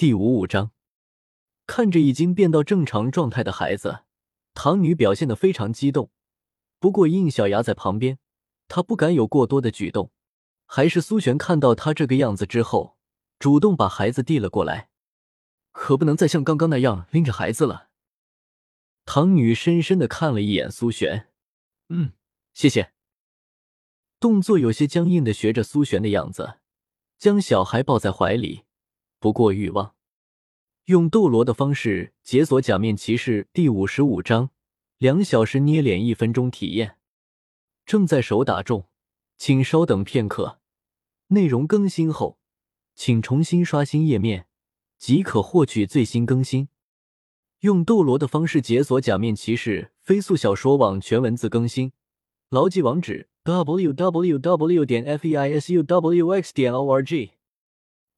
第五五章，看着已经变到正常状态的孩子，唐女表现的非常激动。不过应小牙在旁边，她不敢有过多的举动。还是苏璇看到她这个样子之后，主动把孩子递了过来。可不能再像刚刚那样拎着孩子了。唐女深深的看了一眼苏璇，嗯，谢谢。动作有些僵硬的学着苏璇的样子，将小孩抱在怀里，不过欲望。用斗罗的方式解锁假面骑士第五十五章，两小时捏脸一分钟体验，正在手打中，请稍等片刻。内容更新后，请重新刷新页面。即可获取最新更新。用斗罗的方式解锁假面骑士飞速小说网全文字更新，牢记网址：w w w. 点 f e i s u w x 点 o r g。